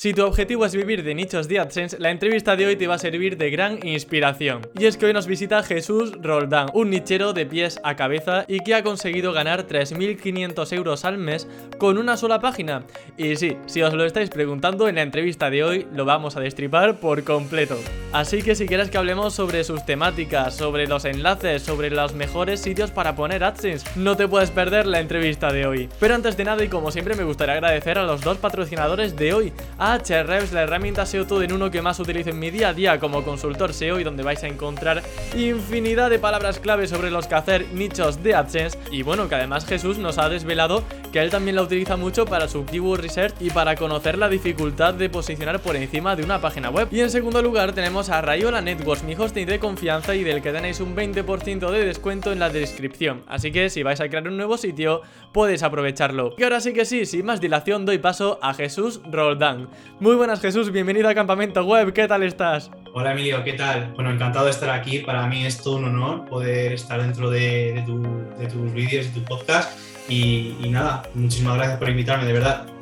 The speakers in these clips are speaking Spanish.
Si tu objetivo es vivir de nichos de AdSense, la entrevista de hoy te va a servir de gran inspiración. Y es que hoy nos visita Jesús Roldán, un nichero de pies a cabeza y que ha conseguido ganar 3.500 euros al mes con una sola página. Y sí, si os lo estáis preguntando, en la entrevista de hoy lo vamos a destripar por completo. Así que si quieres que hablemos sobre sus temáticas, sobre los enlaces, sobre los mejores sitios para poner AdSense, no te puedes perder la entrevista de hoy. Pero antes de nada y como siempre me gustaría agradecer a los dos patrocinadores de hoy, Ahrefs, la herramienta SEO todo en uno que más utilizo en mi día a día como consultor SEO y donde vais a encontrar infinidad de palabras clave sobre los que hacer nichos de AdSense. Y bueno, que además Jesús nos ha desvelado que él también la utiliza mucho para su keyword research y para conocer la dificultad de posicionar por encima de una página web. Y en segundo lugar tenemos a Rayola Networks, mi hosting de confianza y del que tenéis un 20% de descuento en la descripción. Así que si vais a crear un nuevo sitio, podéis aprovecharlo. Y ahora sí que sí, sin más dilación, doy paso a Jesús Roldán. Muy buenas Jesús, bienvenido a Campamento Web, ¿qué tal estás? Hola Emilio, ¿qué tal? Bueno, encantado de estar aquí, para mí es todo un honor poder estar dentro de, tus vídeos y tu podcast y nada, muchísimas gracias por invitarme, de verdad.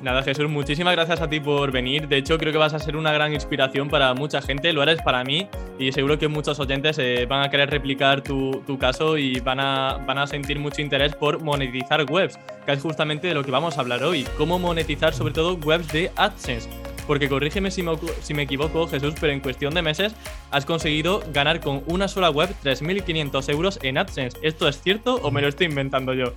Nada, Jesús, muchísimas gracias a ti por venir. De hecho, creo que vas a ser una gran inspiración para mucha gente, lo eres para mí y seguro que muchos oyentes eh, van a querer replicar tu, tu, caso y van a, van a sentir mucho interés por monetizar webs, que es justamente de lo que vamos a hablar hoy, cómo monetizar sobre todo webs de AdSense. Porque corrígeme si me, si me equivoco, Jesús, pero en cuestión de meses has conseguido ganar con una sola web 3.500 euros en AdSense. ¿Esto es cierto o me lo estoy inventando yo?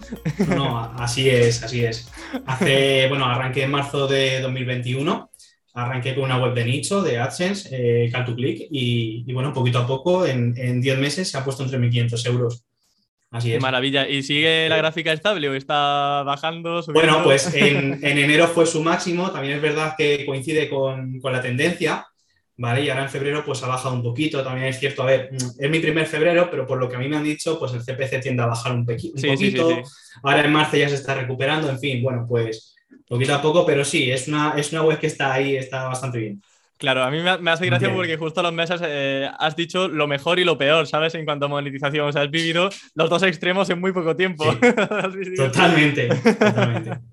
No, así es, así es. Hace, bueno, arranqué en marzo de 2021 arranqué con una web de nicho de AdSense, eh, Call to Click, y, bueno, poquito a poco, en, en 10 meses se ha puesto en 3.500 euros. Así es. Maravilla. ¿Y sigue la gráfica estable o está bajando? Bueno, pues en, enero fue su máximo. También es verdad que coincide con, la tendencia. ¿Vale? Y ahora en febrero pues ha bajado un poquito, también es cierto, a ver, es mi primer febrero, pero por lo que a mí me han dicho, pues el CPC tiende a bajar un, poquito. ahora en marzo ya se está recuperando, en fin, bueno, pues poquito a poco, pero sí, es una, es una web que está ahí, está bastante bien. Claro, a mí me, hace gracia porque justo a los meses eh, has dicho lo mejor y lo peor, ¿sabes? En cuanto a monetización. O sea, has vivido los dos extremos en muy poco tiempo. totalmente, totalmente.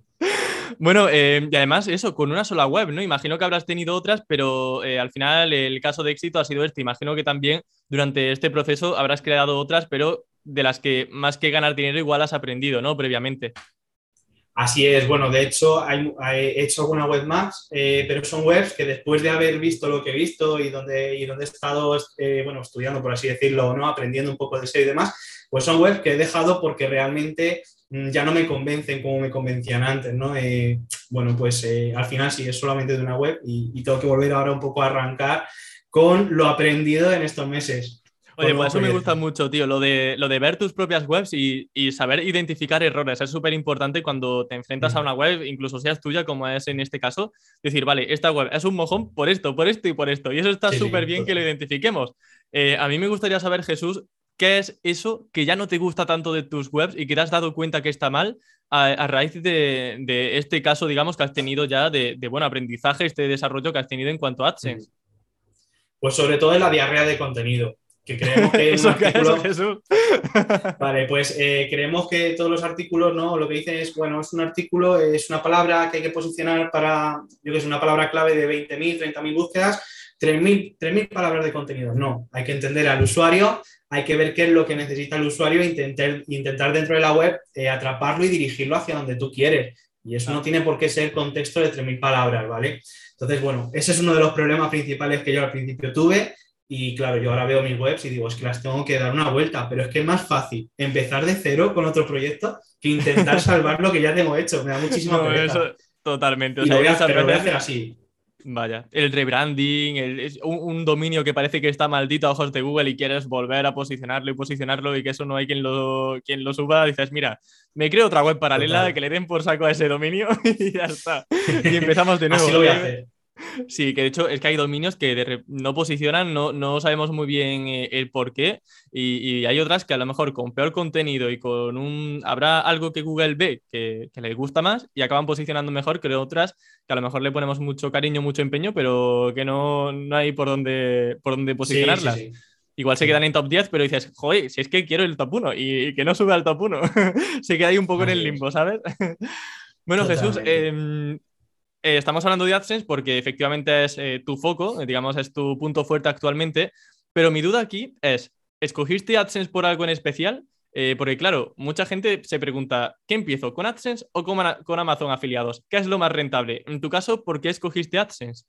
Bueno, eh, y además eso, con una sola web, ¿no? Imagino que habrás tenido otras, pero eh, al final el caso de éxito ha sido este. Imagino que también durante este proceso habrás creado otras, pero de las que más que ganar dinero igual has aprendido, ¿no? Previamente. Así es, bueno, de hecho he hecho alguna web más, eh, pero son webs que después de haber visto lo que he visto y donde, y donde he estado eh, bueno, estudiando, por así decirlo, ¿no? aprendiendo un poco de SEO y demás, pues son webs que he dejado porque realmente mm, ya no me convencen como me convencían antes. ¿no? Eh, bueno, pues al final sí es solamente de una web y, y tengo que volver ahora un poco a arrancar con lo aprendido en estos meses. Oye, pues eso me gusta mucho, tío, lo de, lo de ver tus propias webs y, saber identificar errores. Es súper importante cuando te enfrentas a una web, incluso seas tuya, como es en este caso, decir, vale, esta web es un mojón por esto, por esto y por esto. Y eso está súper bien que lo identifiquemos. Eh, a mí me gustaría saber, Jesús, ¿qué es eso que ya no te gusta tanto de tus webs y que te has dado cuenta que está mal a, raíz de, este caso, digamos, que has tenido ya de, de buen aprendizaje, este desarrollo que has tenido en cuanto a AdSense? Pues sobre todo en la diarrea de contenido que creemos que un artículo... Vale, pues eh, creemos que todos los artículos, ¿no? Lo que dicen es, bueno, es un artículo, es una palabra que hay que posicionar para, yo que es una palabra clave de 20.000, 30.000 búsquedas, 3.000 palabras de contenido. No, hay que entender al usuario, hay que ver qué es lo que necesita el usuario e intentar, intentar dentro de la web eh, atraparlo y dirigirlo hacia donde tú quieres. Y eso no tiene por qué ser contexto de 3.000 palabras, ¿vale? Entonces, bueno, ese es uno de los problemas principales que yo al principio tuve y claro, yo ahora veo mis webs y digo, es que las tengo que dar una vuelta, pero es que es más fácil empezar de cero con otro proyecto que intentar salvar lo que ya tengo hecho. Me da muchísima no, eso, Totalmente. O sea, lo voy a, pero voy a hacer así. Vaya, el rebranding, un, dominio que parece que está maldito a ojos de Google y quieres volver a posicionarlo y posicionarlo y que eso no hay quien lo, quien lo suba, dices, mira, me creo otra web paralela, que le den por saco a ese dominio y ya está. Y empezamos de nuevo. Así lo voy a hacer. Sí, que de hecho es que hay dominios que no posicionan, no, no, sabemos muy bien eh, el por qué, y, hay otras que a lo mejor con peor contenido y con un... Habrá algo que Google ve que, que le gusta más y acaban posicionando mejor que otras que a lo mejor le ponemos mucho cariño, mucho empeño, pero que no, no hay por dónde, por dónde posicionarlas. Igual se quedan en top 10, pero dices, joder, si es que quiero el top 1 y que no sube al top 1. se queda ahí un poco en el limbo, ¿sabes? bueno, Jesús, em, eh, estamos hablando de AdSense porque efectivamente es eh, tu foco, digamos, es tu punto fuerte actualmente, pero mi duda aquí es, ¿escogiste AdSense por algo en especial? Eh, porque claro, mucha gente se pregunta, ¿qué empiezo? ¿Con AdSense o con Amazon afiliados? ¿Qué es lo más rentable? En tu caso, ¿por qué escogiste AdSense?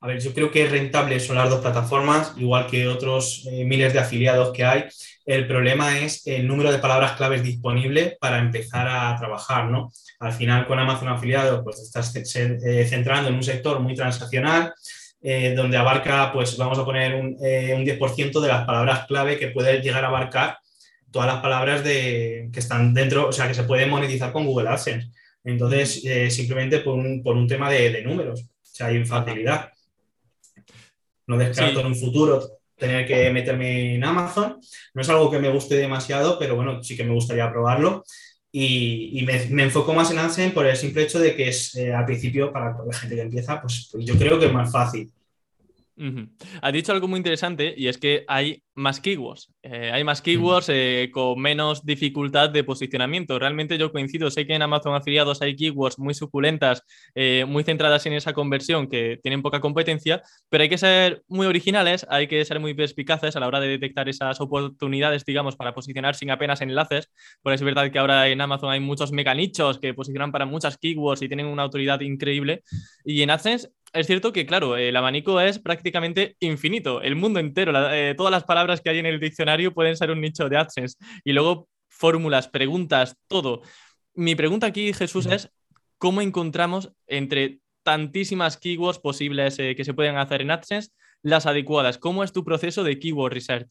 A ver, yo creo que es rentable son las dos plataformas, igual que otros eh, miles de afiliados que hay. El problema es el número de palabras claves disponible para empezar a trabajar, ¿no? Al final, con Amazon Afiliados, pues estás eh, centrando en un sector muy transaccional, eh, donde abarca, pues vamos a poner un, un 10% de las palabras clave que puede llegar a abarcar todas las palabras de, que están dentro, o sea, que se pueden monetizar con Google AdSense. Entonces, simplemente por un, por un tema de, de números, o sea, hay facilidad. No descarto en un futuro tener que meterme en Amazon. No es algo que me guste demasiado, pero bueno, sí que me gustaría probarlo. Y, me, enfoco más en AdSense por el simple hecho de que es eh, al principio, para la gente que empieza, pues, pues yo creo que es más fácil. Has dicho algo muy interesante y es que hay más keywords. Eh, hay más keywords eh, con menos dificultad de posicionamiento. Realmente yo coincido, sé que en Amazon afiliados hay keywords muy suculentas, eh, muy centradas en esa conversión que tienen poca competencia, pero hay que ser muy originales, hay que ser muy perspicaces a la hora de detectar esas oportunidades, digamos, para posicionar sin apenas enlaces. Por eso es verdad que ahora en Amazon hay muchos mecanichos que posicionan para muchas keywords y tienen una autoridad increíble. Y en AdSense es cierto que, claro, el abanico es prácticamente infinito. El mundo entero, todas las palabras que hay en el diccionario pueden ser un nicho de AdSense. Y luego fórmulas, preguntas, todo. Mi pregunta aquí, Jesús, es cómo encontramos entre tantísimas keywords posibles eh, que se pueden hacer en AdSense las adecuadas. ¿Cómo es tu proceso de keyword research?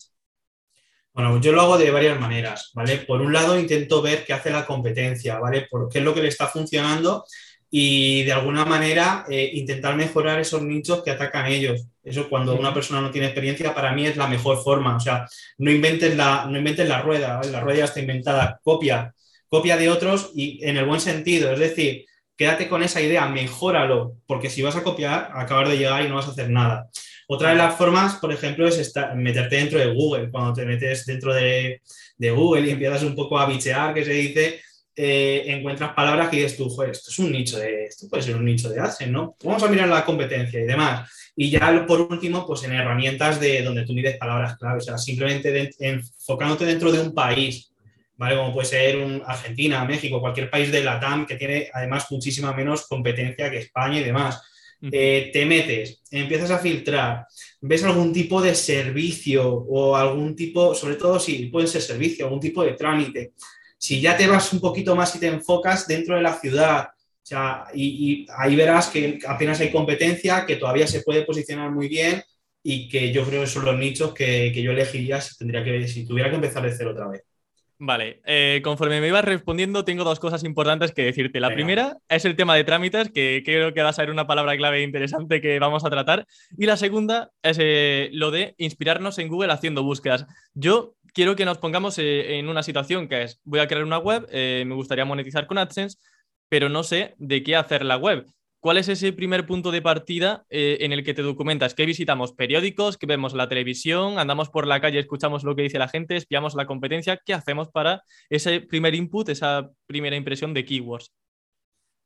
Bueno, yo lo hago de varias maneras, ¿vale? Por un lado, intento ver qué hace la competencia, ¿vale? Por qué es lo que le está funcionando y de alguna manera eh, intentar mejorar esos nichos que atacan ellos. Eso cuando una persona no tiene experiencia, para mí es la mejor forma. O sea, no inventes la, no inventes la rueda, la rueda ya está inventada, copia, copia de otros y en el buen sentido. Es decir, quédate con esa idea, mejóralo, porque si vas a copiar, acabar de llegar y no vas a hacer nada. Otra de las formas, por ejemplo, es estar, meterte dentro de Google. Cuando te metes dentro de, de Google y empiezas un poco a bichear, que se dice, eh, encuentras palabras que dices tú, joder, esto es un nicho de, esto puede ser un nicho de ASEN, ¿no? Vamos a mirar la competencia y demás. Y ya por último, pues en herramientas de donde tú mides palabras clave, o sea, simplemente enfocándote dentro de un país, ¿vale? Como puede ser un Argentina, México, cualquier país de la TAM que tiene además muchísima menos competencia que España y demás. Eh, te metes, empiezas a filtrar, ves algún tipo de servicio o algún tipo, sobre todo si puede ser servicio, algún tipo de trámite, si ya te vas un poquito más y te enfocas dentro de la ciudad, y, ahí verás que apenas hay competencia, que todavía se puede posicionar muy bien y que yo creo que son los nichos que, yo elegiría si, tendría que, si tuviera que empezar de cero otra vez. Vale, eh, conforme me ibas respondiendo, tengo dos cosas importantes que decirte. La primera es el tema de trámites, que creo que va a ser una palabra clave interesante que vamos a tratar. Y la segunda es eh, lo de inspirarnos en Google haciendo búsquedas. Yo quiero que nos pongamos eh, en una situación que es, voy a crear una web, eh, me gustaría monetizar con AdSense, pero no sé de qué hacer la web. ¿Cuál es ese primer punto de partida eh, en el que te documentas? ¿Qué visitamos? ¿Periódicos? ¿Que vemos la televisión? ¿Andamos por la calle, escuchamos lo que dice la gente? ¿Espiamos la competencia? ¿Qué hacemos para ese primer input, esa primera impresión de keywords?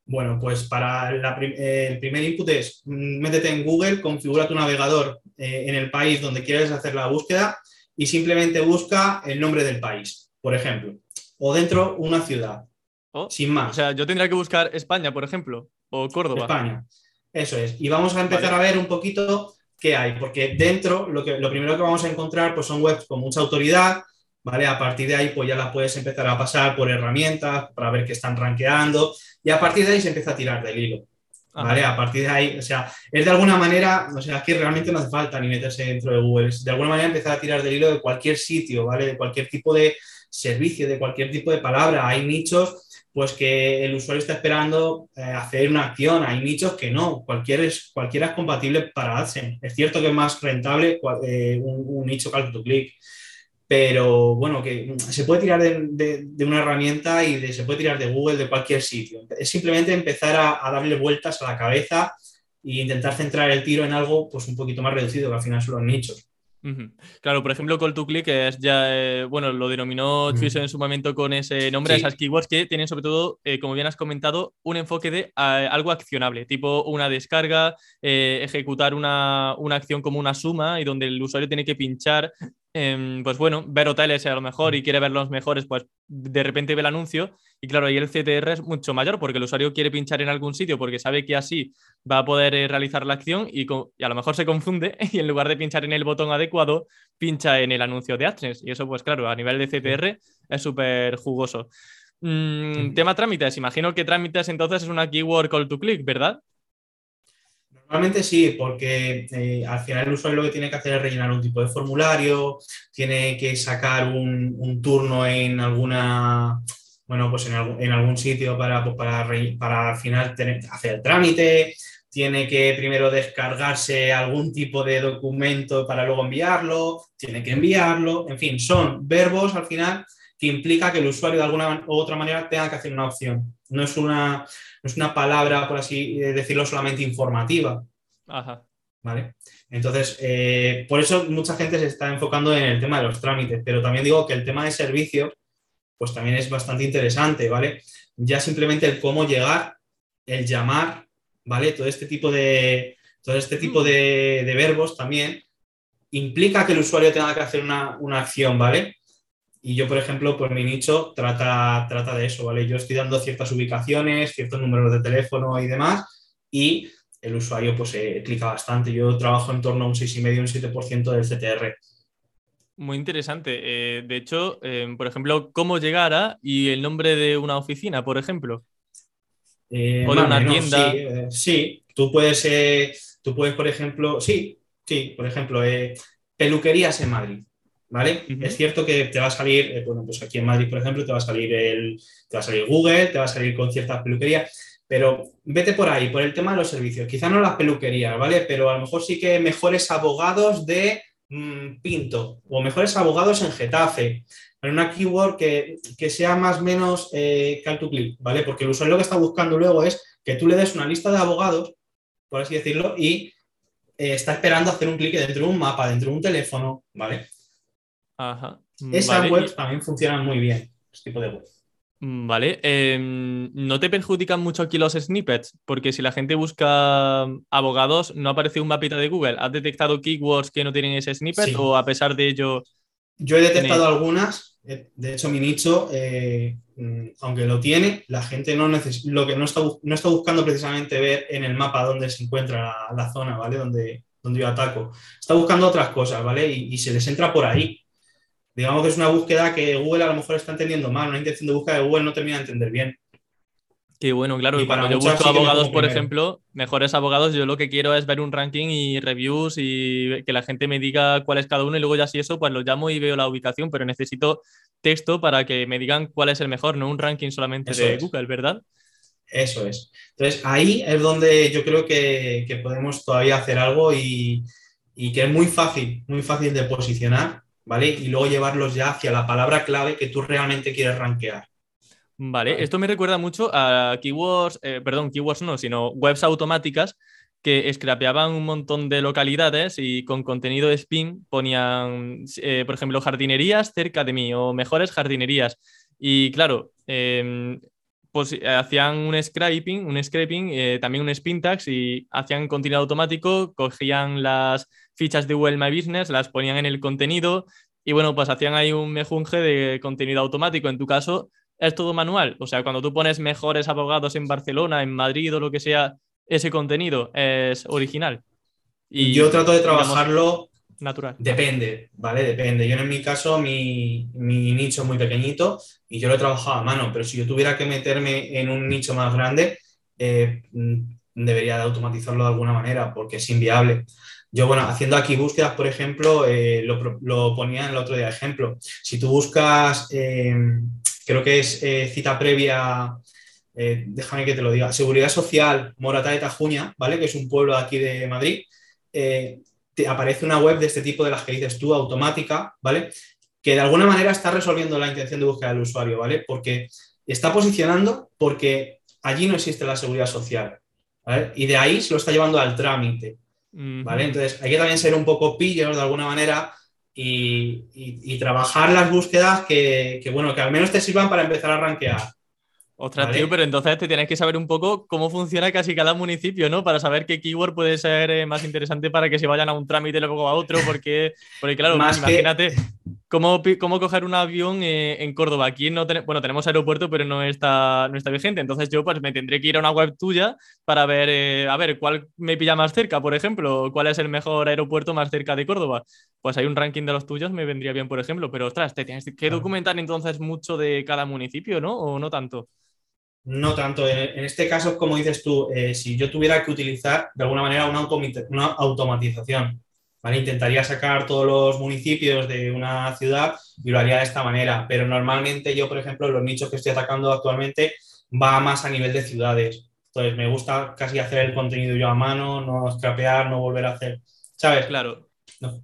Bueno, pues para el primer input es mm, métete en Google, configura tu navegador en el país donde quieres hacer la búsqueda y simplemente busca el nombre del país, por ejemplo, o dentro una ciudad, oh, sin más. O sea, yo tendría que buscar España, por ejemplo, o Córdoba. España, eso es. Y vamos a empezar a ver un poquito qué hay, porque dentro lo, que, lo primero que vamos a encontrar pues, son webs con mucha autoridad, ¿vale? A partir de ahí, pues ya las puedes empezar a pasar por herramientas para ver qué están rankeando y a partir de ahí se empieza a tirar del hilo. ¿Vale? A partir de ahí, o sea, es de alguna manera, o sea, aquí realmente no hace falta ni meterse dentro de Google, es de alguna manera empezar a tirar del hilo de cualquier sitio, ¿vale? De cualquier tipo de servicio, de cualquier tipo de palabra. Hay nichos pues que el usuario está esperando eh, hacer una acción. Hay nichos que no, cualquiera es, cualquiera es compatible para AdSense. Es cierto que es más rentable eh, un, nicho call to click, pero bueno, que se puede tirar de, una herramienta y se puede tirar de Google, de cualquier sitio. Es simplemente empezar a, darle vueltas a la cabeza e intentar centrar el tiro en algo pues un poquito más reducido, que al final son los nichos. Claro, por ejemplo, Call to Click es ya, eh, bueno, lo denominó Twitter en su momento con ese nombre, esas keywords que tienen sobre todo, eh, como bien has comentado, un enfoque de algo accionable, tipo una descarga, eh, ejecutar una, una, acción como una suma y donde el usuario tiene que pinchar Em, pues bueno, ver hoteles a lo mejor y quiere ver los mejores, pues de repente ve el anuncio y claro, ahí el CTR es mucho mayor porque el usuario quiere pinchar en algún sitio porque sabe que así va a poder eh, realizar la acción y, a lo mejor se confunde y en lugar de pinchar en el botón adecuado, pincha en el anuncio de AdSense y eso pues claro, a nivel de CTR es súper jugoso. Mm, tema trámites, imagino que trámites entonces es una keyword call to click, ¿verdad? Normalmente sí, porque eh, al final el usuario lo que tiene que hacer es rellenar un tipo de formulario, tiene que sacar un, turno en alguna, bueno, pues en, algún, sitio para, pues para, para, al final tener, hacer el trámite, tiene que primero descargarse algún tipo de documento para luego enviarlo, tiene que enviarlo, en fin, son verbos al final que implica que el usuario de alguna u otra manera tenga que hacer una opción. No es una, es una palabra, por así decirlo, solamente informativa. Ajá. ¿Vale? Entonces, eh, por eso mucha gente se está enfocando en el tema de los trámites, pero también digo que el tema de servicios, pues también es bastante interesante, ¿vale? Ya simplemente el cómo llegar, el llamar, ¿vale? Todo este tipo de, todo este tipo de, verbos también implica que el usuario tenga que hacer una, una acción, ¿vale? Y yo, por ejemplo, por mi nicho trata, trata de eso, ¿vale? Yo estoy dando ciertas ubicaciones, ciertos números de teléfono y demás, y el usuario pues eh, clica bastante. Yo trabajo en torno a un 6,5, un 7% del CTR. Muy interesante. Eh, de hecho, eh, por ejemplo, ¿cómo llegar a y el nombre de una oficina, por ejemplo? o de una tienda. Sí, tú puedes, tú puedes, por ejemplo, sí, sí, por ejemplo, peluquerías en Madrid. ¿vale? Es cierto que te va a salir, eh, bueno, pues aquí en Madrid, por ejemplo, te va a salir el, te va a salir Google, te va a salir con ciertas peluquerías, pero vete por ahí, por el tema de los servicios. Quizá no las peluquerías, ¿vale? Pero a lo mejor sí que mejores abogados de Pinto o mejores abogados en Getafe. En una keyword que, sea más o menos eh, call to click, ¿vale? Porque el usuario lo que está buscando luego es que tú le des una lista de abogados, por así decirlo, y eh, está esperando hacer un clic dentro de un mapa, dentro de un teléfono, ¿vale? Ajá. Esas webs también funcionan muy bien, este tipo de web. Mm, vale, em, ¿no te perjudican mucho aquí los snippets? Porque si la gente busca abogados, ¿no aparece un mapita de Google? ¿Has detectado keywords que no tienen ese snippet o a pesar de ello? Yo he detectado algunas, eh, de hecho mi nicho, eh, mm, aunque lo tiene, la gente no lo que no está, no está buscando precisamente ver en el mapa dónde se encuentra la, zona, ¿vale? Donde, donde yo ataco. Está buscando otras cosas, ¿vale? y se les entra por ahí digamos que es una búsqueda que Google a lo mejor está entendiendo mal, una intención de búsqueda de Google no termina de entender bien. Qué bueno, claro. Y cuando yo busco abogados, por ejemplo, mejores abogados, yo lo que quiero es ver un ranking y reviews y que la gente me diga cuál es cada uno y luego ya si eso, pues lo llamo y veo la ubicación, pero necesito texto para que me digan cuál es el mejor, no un ranking solamente de Google, ¿verdad? Eso es. Entonces ahí es donde yo creo que, podemos todavía hacer algo y, y que es muy fácil, muy fácil de posicionar ¿vale? Y luego llevarlos ya hacia la palabra clave que tú realmente quieres rankear. Vale, esto me recuerda mucho a keywords, eh, perdón, keywords no, sino webs automáticas que scrapeaban un montón de localidades y con contenido de spin ponían, eh, por ejemplo, jardinerías cerca de mí o mejores jardinerías. Y claro, em, pues eh, hacían un scraping, un scraping, también un spin tags y hacían contenido automático, cogían las fichas de Google My Business, las ponían en el contenido y bueno, pues hacían ahí un mejunje de contenido automático. En tu caso, es todo manual. O sea, cuando tú pones mejores abogados en Barcelona, en Madrid o lo que sea, ese contenido es original. Y yo trato de trabajarlo natural. Depende, ¿vale? Depende. Yo en mi caso, mi, nicho es muy pequeñito y yo lo he trabajado a mano, pero si yo tuviera que meterme en un nicho más grande, eh, mm, debería de automatizarlo de alguna manera porque es inviable. Yo, bueno, haciendo aquí búsquedas, por ejemplo, eh, lo, ponía en el otro día de ejemplo. Si tú buscas eh, creo que es eh, cita previa, déjame que te lo diga, Seguridad Social Morata de Tajuña, ¿vale? Que es un pueblo aquí de Madrid. te aparece una web de este tipo de las que dices tú, automática, ¿vale? Que de alguna manera está resolviendo la intención de búsqueda del usuario, ¿vale? Porque está posicionando porque allí no existe la seguridad social, ¿vale? Y de ahí se lo está llevando al trámite, ¿vale? Entonces hay que también ser un poco pillos de alguna manera y, trabajar las búsquedas que, bueno, que al menos te sirvan para empezar a rankear. Ostras, tío, pero entonces te tienes que saber un poco cómo funciona casi cada municipio, ¿no? Para saber qué keyword puede ser eh, más interesante para que se vayan a un trámite y luego a otro, porque, porque claro, imagínate, ¿Cómo, ¿Cómo, coger un avión eh, en Córdoba? Aquí no bueno, tenemos aeropuerto, pero no está, no está vigente. Entonces yo pues me tendré que ir a una web tuya para ver, eh, a ver, cuál me pilla más cerca, por ejemplo, cuál es el mejor aeropuerto más cerca de Córdoba. Pues hay un ranking de los tuyos, me vendría bien, por ejemplo. Pero ostras, te tienes que documentar entonces mucho de cada municipio, ¿no? ¿O no tanto? No tanto. En, este caso, como dices tú, eh, si yo tuviera que utilizar de alguna manera una, automatización Intentaría sacar todos los municipios de una ciudad y lo haría de esta manera, pero normalmente yo, por ejemplo, los nichos que estoy atacando actualmente va más a nivel de ciudades. Entonces me gusta casi hacer el contenido yo a mano, no scrapear, no volver a hacer, ¿sabes? Claro.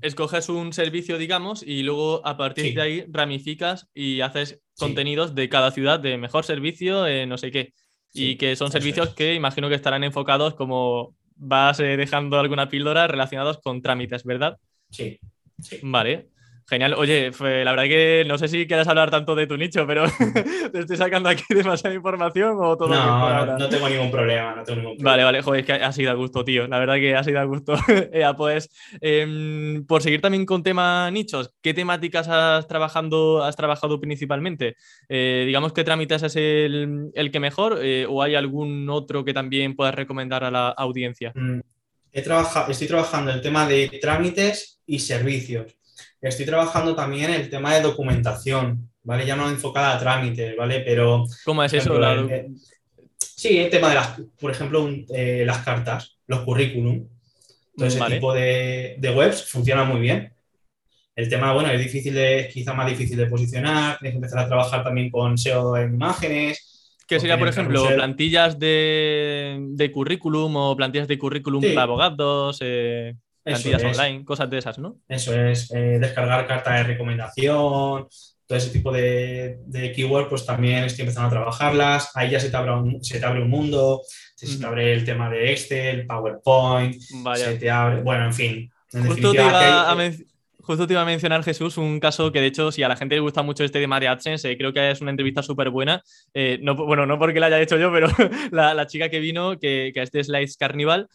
Escoges un servicio, digamos, y luego a partir de ahí ramificas y haces contenidos de cada ciudad de mejor servicio, eh, no sé qué. y que son servicios que imagino que estarán enfocados como vas eh, dejando alguna píldora relacionados con trámites, ¿verdad? Sí. Vale. Genial. Oye, la verdad que no sé si quieres hablar tanto de tu nicho, pero te estoy sacando aquí demasiada información o todo. No, no, no, tengo ningún problema, no tengo ningún problema. Vale, vale, joder, es que ha sido a gusto, tío. La verdad que ha sido a gusto. pues, em, por seguir también con tema nichos, ¿qué temáticas has, trabajando, has trabajado principalmente? Eh, digamos que trámites es el, que mejor eh, o hay algún otro que también puedas recomendar a la audiencia? Mm, he trabajado, estoy trabajando el tema de trámites y servicios Estoy trabajando también el tema de documentación, ¿vale? Ya no enfocada a trámites, ¿vale? Pero... ¿Cómo es eso? sí, el tema de las, por ejemplo, eh, las cartas, los currículum. Todo ese tipo de, webs funciona muy bien. El tema, bueno, es difícil de, quizá más difícil de posicionar, tienes que empezar a trabajar también con SEO en imágenes. ¿Qué sería, por ejemplo, plantillas de, currículum o plantillas de currículum para abogados? Eh, plantillas online, cosas de esas, ¿no? Eso es, eh, descargar carta de recomendación, todo ese tipo de, de keywords, pues también estoy empezando a trabajarlas. Ahí ya se te abre un, se te abre un mundo, se te abre el tema de Excel, PowerPoint, se te abre, bueno, en fin. justo, te iba a justo te iba a mencionar, Jesús, un caso que de hecho, si a la gente le gusta mucho este tema de AdSense, eh, creo que es una entrevista súper buena. Eh, no, bueno, no porque la haya hecho yo, pero la, la chica que vino, que, que es de Slides Carnival,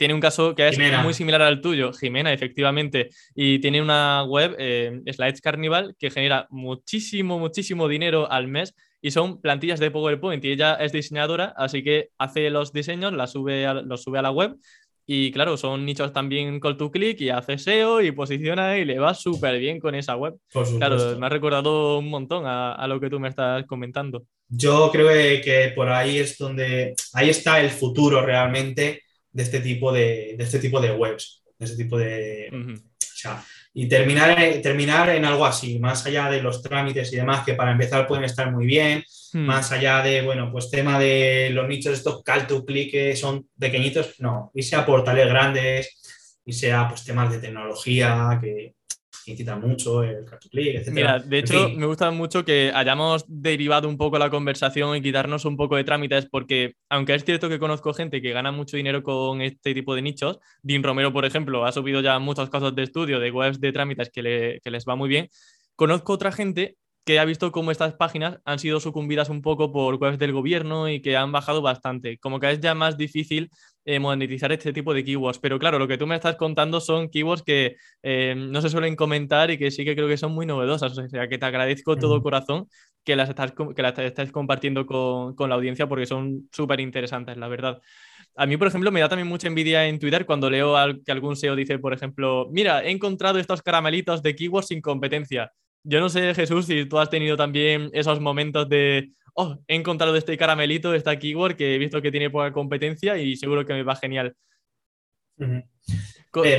tiene un caso que es muy similar al tuyo, Jimena, efectivamente, y tiene una web, eh, Slides Carnival, que genera muchísimo, muchísimo dinero al mes y son plantillas de PowerPoint y ella es diseñadora, así que hace los diseños, la sube los sube a la web y claro, son nichos también call to click y hace SEO y posiciona y le va súper bien con esa web. Claro, me ha recordado un montón a, a, lo que tú me estás comentando. Yo creo que por ahí es donde, ahí está el futuro realmente de este tipo de, este tipo de webs, de este tipo de... y terminar, terminar en algo así, más allá de los trámites y demás, que para empezar pueden estar muy bien, hmm. más allá de, bueno, pues tema de los nichos, estos call to click que son pequeñitos, no, y sea portales grandes, y sea pues temas de tecnología que, incita mucho, el etc. Mira, de hecho, me gusta mucho que hayamos derivado un poco la conversación y quitarnos un poco de trámites, porque aunque es cierto que conozco gente que gana mucho dinero con este tipo de nichos, Dean Romero, por ejemplo, ha subido ya muchos casos de estudio de webs de trámites que, que les va muy bien. Conozco otra gente que ha visto cómo estas páginas han sido sucumbidas un poco por webs del gobierno y que han bajado bastante. Como que es ya más difícil eh, monetizar este tipo de keywords. Pero claro, lo que tú me estás contando son keywords que eh, no se suelen comentar y que sí que creo que son muy novedosas. O sea, que te agradezco todo corazón que las estás, que las estés compartiendo con, con la audiencia porque son súper interesantes, la verdad. A mí, por ejemplo, me da también mucha envidia en Twitter cuando leo que algún SEO dice, por ejemplo, mira, he encontrado estos caramelitos de keywords sin competencia. Yo no sé, Jesús, si tú has tenido también esos momentos de, oh, he encontrado este caramelito, esta keyword que he visto que tiene poca competencia y seguro que me va genial.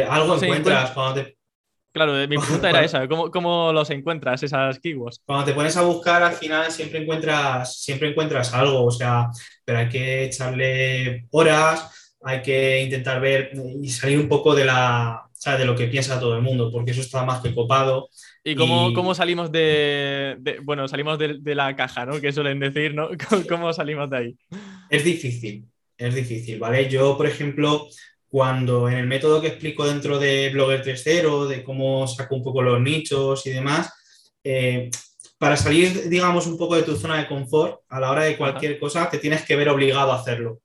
algo encuentras cuando te... Claro, mi pregunta era esa, ¿cómo, los encuentras esas keywords? Cuando te pones a buscar, al final siempre encuentras, siempre encuentras algo, o sea, pero hay que echarle horas, hay que intentar ver y salir un poco de la, de lo que piensa todo el mundo, porque eso está más que copado. ¿Y cómo, cómo salimos de, bueno, salimos de, la caja, ¿no? Que suelen decir, ¿no? ¿Cómo salimos de ahí? Es difícil, es difícil, ¿vale? Yo, por ejemplo, cuando en el método que explico dentro de Blogger 3.0, de cómo saco un poco los nichos y demás, eh, para salir, digamos, un poco de tu zona de confort, a la hora de cualquier cosa, te tienes que ver obligado a hacerlo.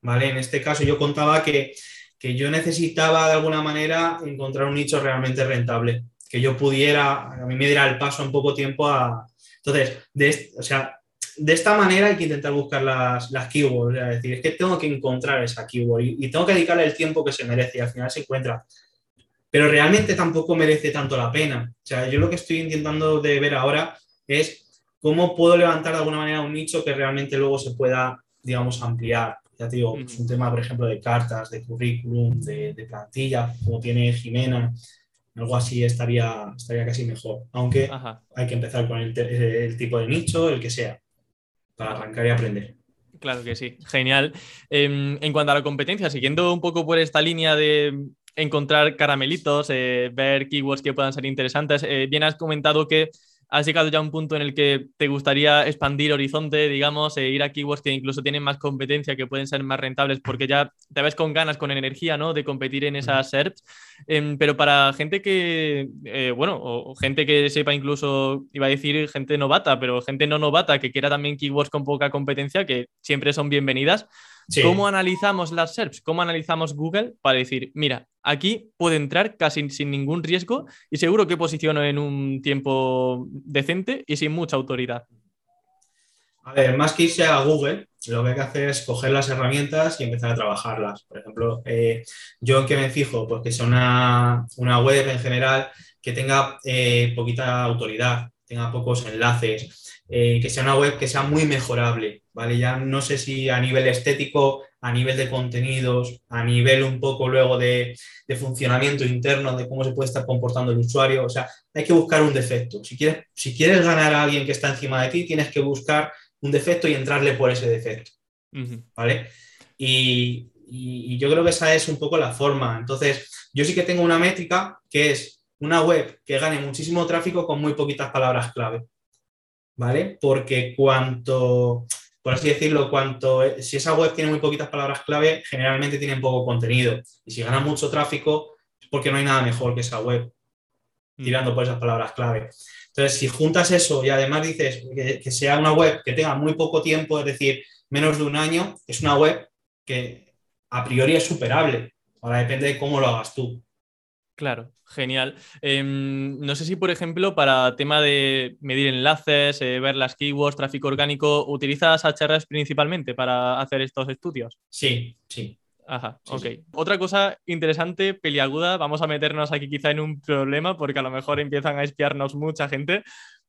¿Vale? En este caso yo contaba que, yo necesitaba de alguna manera encontrar un nicho realmente rentable, que yo pudiera, a mí me diera el paso en poco tiempo a... Entonces, de, o sea, de esta manera hay que intentar buscar las, las keywords, es decir, es que tengo que encontrar esa keyword y, tengo que dedicarle el tiempo que se merece y al final se encuentra. Pero realmente tampoco merece tanto la pena. O sea, yo lo que estoy intentando de ver ahora es cómo puedo levantar de alguna manera un nicho que realmente luego se pueda, digamos, ampliar. Ya te digo, es un tema, por ejemplo, de cartas, de currículum, de, plantilla, como tiene Jimena, algo así estaría, estaría casi mejor. Aunque hay que empezar con el, tipo de nicho, el que sea para arrancar y aprender. Claro que sí, genial. Em, en cuanto a la competencia, siguiendo un poco por esta línea de encontrar caramelitos, eh, ver keywords que puedan ser interesantes, eh, bien has comentado que has llegado ya a un punto en el que te gustaría expandir horizonte, digamos, e ir a keywords que incluso tienen más competencia, que pueden ser más rentables, porque ya te ves con ganas, con energía, ¿no? De competir en esas SERPs. Em, pero para gente que, eh, bueno, o gente que sepa incluso, iba a decir gente novata, pero gente no novata que quiera también keywords con poca competencia, que siempre son bienvenidas, ¿Cómo analizamos las SERPs? ¿Cómo analizamos Google para decir, mira, aquí puede entrar casi sin ningún riesgo y seguro que posiciono en un tiempo decente y sin mucha autoridad? A ver, más que irse a Google, lo que hay que hacer es coger las herramientas y empezar a trabajarlas. Por ejemplo, eh, yo en qué me fijo, pues que sea una, web en general que tenga eh, poquita autoridad, tenga pocos enlaces, eh, que sea una web que sea muy mejorable, ¿vale? Ya no sé si a nivel estético, a nivel de contenidos, a nivel un poco luego de, funcionamiento interno, de cómo se puede estar comportando el usuario, o sea, hay que buscar un defecto. Si quieres, si quieres ganar a alguien que está encima de ti, tienes que buscar un defecto y entrarle por ese defecto, ¿vale? Y, y yo creo que esa es un poco la forma. Entonces, yo sí que tengo una métrica que es una web que gane muchísimo tráfico con muy poquitas palabras clave. ¿Vale? Porque cuanto, por así decirlo, cuanto eh, si esa web tiene muy poquitas palabras clave, generalmente tienen poco contenido. Y si gana mucho tráfico, es porque no hay nada mejor que esa web, mm. tirando por esas palabras clave. Entonces, si juntas eso y además dices que, sea una web que tenga muy poco tiempo, es decir, menos de un año, es una web que a priori es superable. Ahora depende de cómo lo hagas tú. Claro, genial. Em, no sé si, por ejemplo, para tema de medir enlaces, eh, ver las keywords, tráfico orgánico, ¿utilizas HRS principalmente para hacer estos estudios? Sí, sí. Ajá, ok. Otra cosa interesante, peliaguda, vamos a meternos aquí quizá en un problema porque a lo mejor empiezan a espiarnos mucha gente,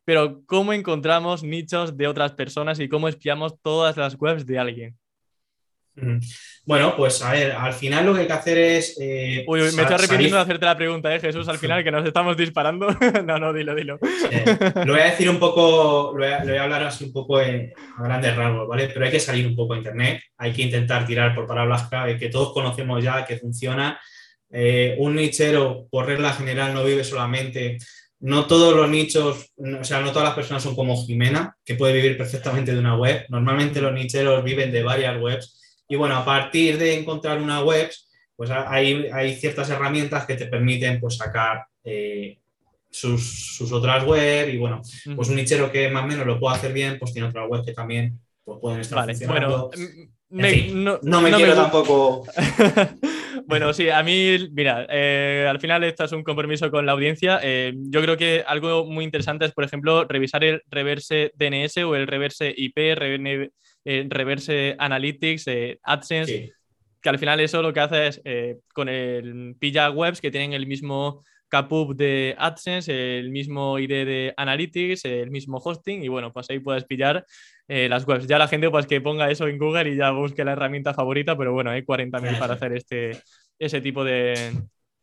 pero ¿cómo encontramos nichos de otras personas y cómo espiamos todas las webs de alguien? Bueno, pues a ver, al final lo que hay que hacer es. Eh, Uy, me estoy arrepintiendo de hacerte la pregunta, ¿eh, Jesús? Al final, que nos estamos disparando. no, no, dilo, dilo. lo voy a decir un poco, lo voy a, hablar así un poco a grandes rasgos, ¿vale? Pero hay que salir un poco a internet, hay que intentar tirar por palabras clave que todos conocemos ya, que funciona. Eh, un nichero, por regla general, no vive solamente no todos los nichos, o sea, no todas las personas son como Jimena, que puede vivir perfectamente de una web. Normalmente los nicheros viven de varias webs y bueno, a partir de encontrar una web, pues hay, hay ciertas herramientas que te permiten pues, sacar eh, sus, otras web y bueno, pues un nichero que más o menos lo puede hacer bien, pues tiene otra web que también pues, pueden estar funcionando. Bueno, no, me quiero tampoco. bueno, sí, a mí, mira, eh, al final esto es un compromiso con la audiencia. Eh, yo creo que algo muy interesante es, por ejemplo, revisar el reverse DNS o el reverse IP, eh, reverse Analytics, eh, AdSense, que al final eso lo que hace es eh, con el pilla webs que tienen el mismo CAPUB de AdSense, el mismo ID de Analytics, el mismo hosting y bueno, pues ahí puedes pillar las webs. Ya la gente pues que ponga eso en Google y ya busque la herramienta favorita, pero bueno, hay 40.000 para hacer este, ese tipo de,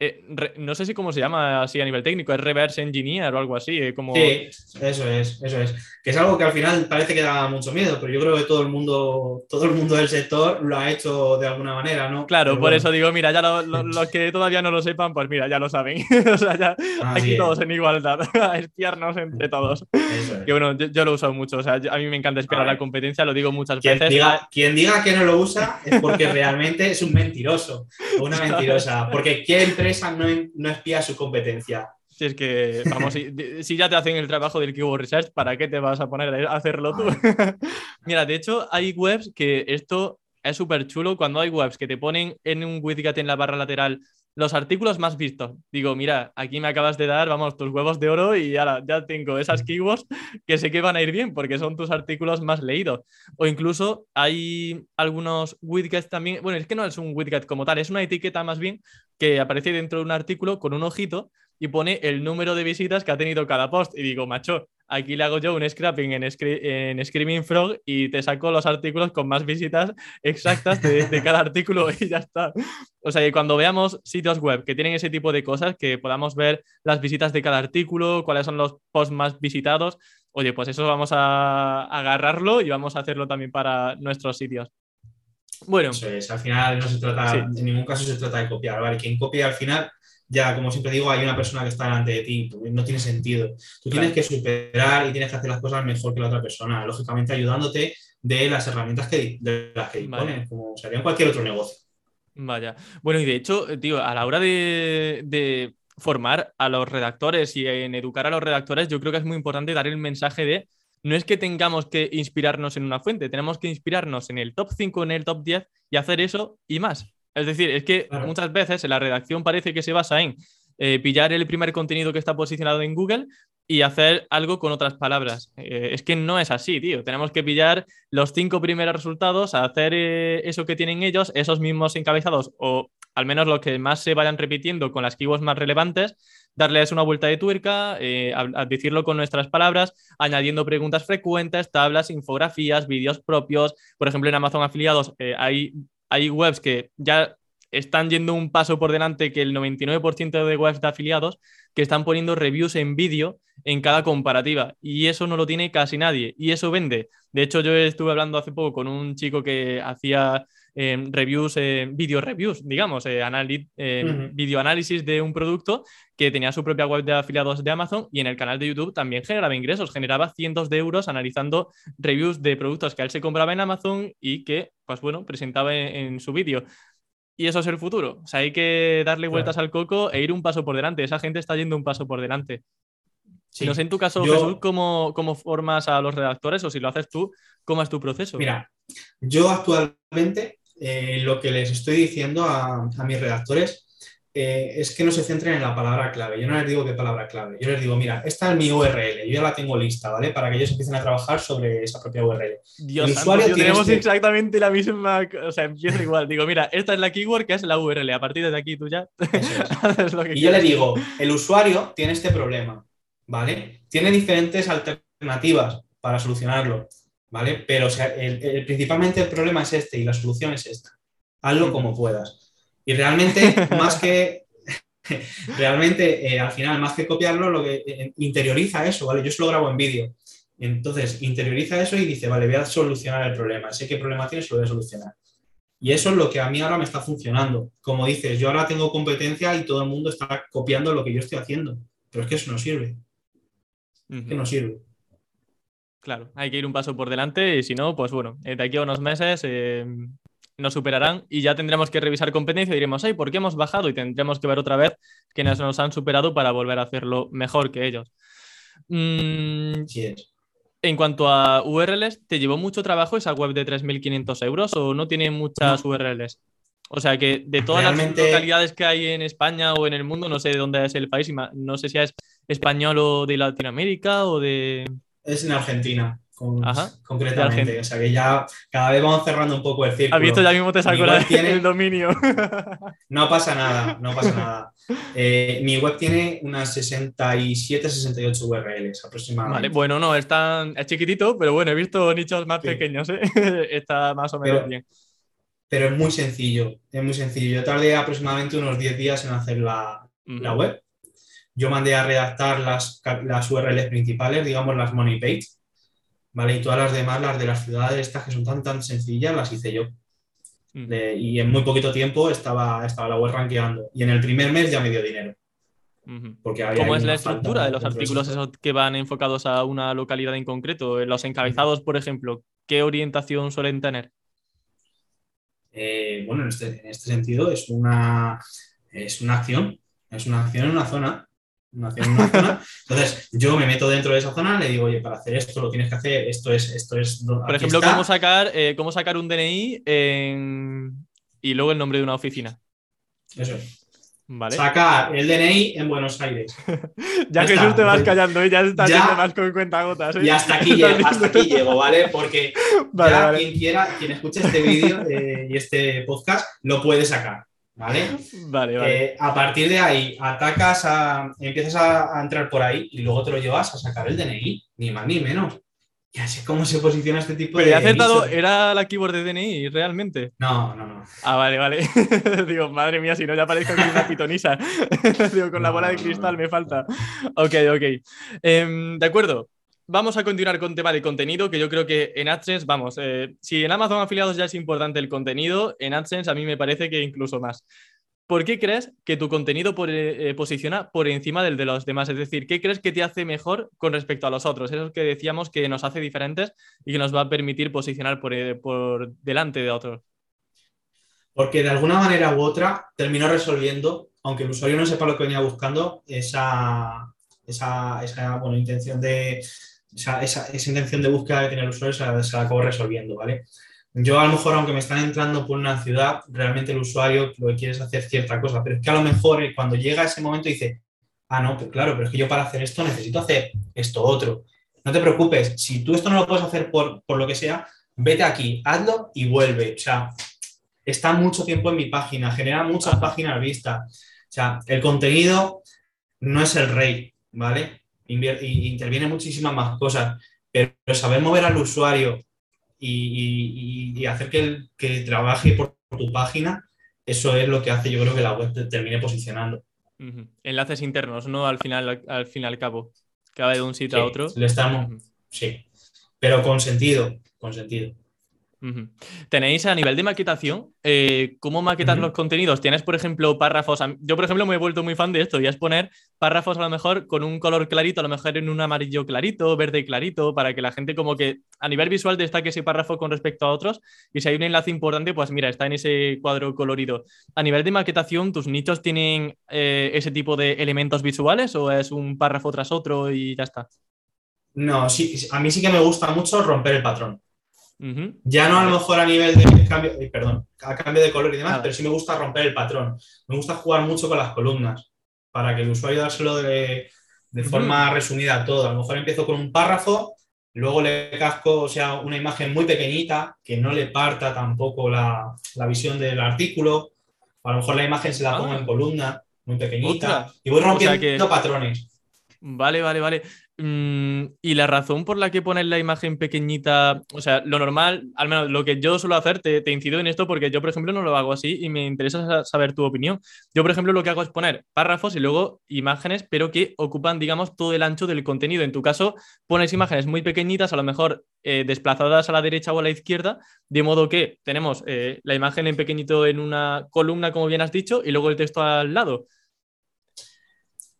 eh, no sé si cómo se llama así a nivel técnico, es reverse engineer o algo así. Eh, como... Sí, eso es, eso es. Que es algo que al final parece que da mucho miedo, pero yo creo que todo el mundo, todo el mundo del sector lo ha hecho de alguna manera, ¿no? Claro, por eso digo, mira, ya los que todavía no lo sepan, pues mira, ya lo saben. o sea, ya aquí todos en igualdad, a espiarnos entre todos. Que bueno, yo, lo he usado mucho, o sea, a mí me encanta espiar la competencia, lo digo muchas veces. Diga, quien diga que no lo usa es porque realmente es un mentiroso o una mentirosa, porque ¿qué empresa no, no espía su competencia? Si es que, vamos, si, ya te hacen el trabajo del Keyword Research, ¿para qué te vas a poner a hacerlo tú? Mira, de hecho, hay webs que esto es súper chulo. Cuando hay webs que te ponen en un widget en la barra lateral los artículos más vistos. Digo, mira, aquí me acabas de dar, vamos, tus huevos de oro y ahora ya tengo esas keywords que sé que van a ir bien porque son tus artículos más leídos. O incluso hay algunos widgets también, bueno, es que no es un widget como tal, es una etiqueta más bien que aparece dentro de un artículo con un ojito y pone el número de visitas que ha tenido cada post. Y digo, macho, aquí le hago yo un scrapping en, en Screaming Frog y te saco los artículos con más visitas exactas de, cada artículo y ya está. O sea, que cuando veamos sitios web que tienen ese tipo de cosas, que podamos ver las visitas de cada artículo, cuáles son los posts más visitados, oye, pues eso vamos a agarrarlo y vamos a hacerlo también para nuestros sitios. Bueno. al final no se trata, en ningún caso se trata de copiar, ¿vale? Quien copia al final ya, como siempre digo, hay una persona que está delante de ti, no tiene sentido. Tú tienes que superar y tienes que hacer las cosas mejor que la otra persona, lógicamente ayudándote de las herramientas que, de las que dispones, como sería en cualquier otro negocio. Vaya. Bueno, y de hecho, tío, a la hora de, de formar a los redactores y en educar a los redactores, yo creo que es muy importante dar el mensaje de no es que tengamos que inspirarnos en una fuente, tenemos que inspirarnos en el top 5, en el top 10 y hacer eso y más. Es decir, es que muchas veces en la redacción parece que se basa en eh, pillar el primer contenido que está posicionado en Google y hacer algo con otras palabras. Eh, es que no es así, tío. Tenemos que pillar los cinco primeros resultados, hacer eh, eso que tienen ellos, esos mismos encabezados o al menos los que más se vayan repitiendo con las keywords más relevantes, darles una vuelta de tuerca, a, decirlo con nuestras palabras, añadiendo preguntas frecuentes, tablas, infografías, vídeos propios. Por ejemplo, en Amazon Afiliados hay hay webs que ya están yendo un paso por delante que el 99% de webs de afiliados que están poniendo reviews en vídeo en cada comparativa y eso no lo tiene casi nadie y eso vende. De hecho, yo estuve hablando hace poco con un chico que hacía eh, reviews, eh, video reviews, digamos, eh, video análisis de un producto que tenía su propia web de afiliados de Amazon y en el canal de YouTube también generaba ingresos, generaba cientos de euros analizando reviews de productos que él se compraba en Amazon y que, pues bueno, presentaba en su vídeo. Y eso es el futuro. O sea, hay que darle vueltas al coco e ir un paso por delante. Esa gente está yendo un paso por delante. Si No sé en tu caso, Jesús, ¿cómo, ¿cómo, formas a los redactores o si lo haces tú, cómo es tu proceso? Mira, yo actualmente eh, lo que les estoy diciendo a, a mis redactores eh, es que no se centren en la palabra clave. Yo no les digo qué palabra clave. Yo les digo, mira, esta es mi URL. Yo ya la tengo lista, ¿vale? Para que ellos empiecen a trabajar sobre esa propia URL. Dios santo, tenemos este exactamente la misma... O sea, empieza igual. Digo, mira, esta es la keyword que es la URL. A partir de aquí tú ya haces lo que Y yo le digo, el usuario tiene este problema, ¿vale? Tiene diferentes alternativas para solucionarlo, ¿vale? Pero principalmente el problema es este y la solución es esta. Hazlo como puedas. Y realmente, más que, realmente, eh, al final, más que copiarlo, lo que eh, interioriza eso, ¿vale? Yo se lo grabo en vídeo. Entonces, interioriza eso y dice, vale, voy a solucionar el problema. Sé qué problema tiene, se lo voy a solucionar. Y eso es lo que a mí ahora me está funcionando. Como dices, yo ahora tengo competencia y todo el mundo está copiando lo que yo estoy haciendo. Pero es que eso no sirve. Que no sirve. Claro, hay que ir un paso por delante y si no, pues bueno, eh, de aquí a unos meses nos superarán y ya tendremos que revisar competencia y diremos, ay, ¿por qué hemos bajado? Y tendremos que ver otra vez quienes nos han superado para volver a hacerlo mejor que ellos. Mm, en cuanto a URLs, ¿te llevó mucho trabajo esa web de 3.500 euros o no tiene muchas URLs? O sea que de todas las localidades que hay en España o en el mundo, no sé de dónde es el país, no sé si es español o de Latinoamérica o de... Es en Argentina concretamente. O sea que ya cada vez vamos cerrando un poco el círculo. Has visto, ya mismo te saco el dominio. no pasa nada, no pasa nada. Eh, mi web tiene unas 67, 68 URLs aproximadamente. Vale, bueno, no, es, tan, es chiquitito, pero bueno, he visto nichos más pequeños, ¿eh? está más o menos bien. pero es muy sencillo, es muy sencillo. Yo tardé aproximadamente unos 10 días en hacer la, la web. Yo mandé a redactar las, las URLs principales, digamos las money page, ¿vale? Y todas las demás, las de las ciudades estas que son tan, tan sencillas, las hice yo. y en muy poquito tiempo estaba, estaba la web rankeando. Y en el primer mes ya me dio dinero. Porque ¿Cómo es la estructura de los artículos esos que van enfocados a una localidad en concreto? Los encabezados, por ejemplo, ¿qué orientación suelen tener? Eh, bueno, este, en este, sentido es una, es una acción, es una acción en una zona. Entonces, yo me meto dentro de esa zona, le digo, oye, para hacer esto lo tienes que hacer, esto es, esto es. Por ejemplo, ¿cómo sacar, eh, cómo sacar un DNI y luego el nombre de una oficina? Eso Sacar el DNI en Buenos Aires. ya, que tú te vas callando ya estás yendo más con cuentagotas. ¿eh? Y hasta aquí, llego, hasta aquí llego, ¿vale? Porque ya quien quiera, quien escuche este vídeo eh, y este podcast, lo puede sacar. ¿Vale? Vale, vale. Eh, a partir de ahí, atacas a. empiezas a, a, entrar por ahí y luego te lo llevas a sacar el DNI, ni más ni menos. Y así es como se posiciona este tipo de. Pero he acertado, ¿era la keyboard de DNI realmente? No, no, no. Ah, vale, vale. Digo, madre mía, si no ya parezco aquí una pitonisa. Digo, con la bola de cristal me falta. Ok, ok. Em, de acuerdo. Vamos a continuar con tema de contenido, que yo creo que en AdSense, vamos, eh, si en Amazon afiliados ya es importante el contenido, en AdSense a mí me parece que incluso más. ¿por qué crees que tu contenido eh, posiciona por encima del de los demás? Es decir, ¿qué crees que te hace mejor con respecto a los otros? Eso que decíamos que nos hace diferentes y que nos va a permitir posicionar por, eh, delante de otros. Porque de alguna manera u otra terminó resolviendo, aunque el usuario no sepa lo que venía buscando, esa, esa, intención de, esa, intención de búsqueda que tiene el usuario se la, se la acabó resolviendo, ¿vale? Yo a lo mejor, aunque me están entrando por una ciudad, realmente el usuario lo que quiere es hacer cierta cosa, pero es que a lo mejor eh, cuando llega ese momento dice, ah, no, pues claro, pero es que yo para hacer esto necesito hacer esto otro. No te preocupes, si tú esto no lo puedes hacer por, lo que sea, vete aquí, hazlo y vuelve. O sea, está mucho tiempo en mi página, genera muchas páginas vistas. O sea, el contenido no es el rey, ¿vale? Interviene muchísimas más cosas, pero saber mover al usuario y, hacer que, el, que trabaje por tu página, eso es lo que hace yo creo que la web te termine posicionando. Enlaces internos, ¿no? Al final, al fin y al cabo. Va de un sitio a otro. Le estamos, sí. Pero con sentido, con sentido. Tenéis a nivel de maquetación, eh, ¿cómo maquetas los contenidos? Tienes, por ejemplo, párrafos. Yo, por ejemplo, me he vuelto muy fan de esto y es poner párrafos a lo mejor con un color clarito, a lo mejor en un amarillo clarito, verde clarito, para que la gente como que a nivel visual destaque ese párrafo con respecto a otros. Y si hay un enlace importante, pues mira, está en ese cuadro colorido. A nivel de maquetación, ¿tus nichos tienen eh, ese tipo de elementos visuales o es un párrafo tras otro y ya está? No, sí, a mí sí que me gusta mucho romper el patrón. Ya no a lo mejor a nivel de cambio, perdón, a cambio de color y demás, pero sí me gusta romper el patrón. Me gusta jugar mucho con las columnas para que el usuario dárselo de, forma resumida a todo. A lo mejor empiezo con un párrafo, luego le casco, o sea, una imagen muy pequeñita que no le parta tampoco la, visión del artículo. A lo mejor la imagen se la pongo ah. en columna, muy pequeñita, y voy rompiendo patrones. Vale, vale, vale. Mm, y la razón por la que pones la imagen pequeñita, o sea, lo normal, al menos lo que yo suelo hacer, te, incido en esto porque yo, por ejemplo, no lo hago así y me interesa saber tu opinión. Yo, por ejemplo, lo que hago es poner párrafos y luego imágenes, pero que ocupan, digamos, todo el ancho del contenido. En tu caso, pones imágenes muy pequeñitas, a lo mejor eh, desplazadas a la derecha o a la izquierda, de modo que tenemos eh, la imagen en pequeñito en una columna, como bien has dicho, y luego el texto al lado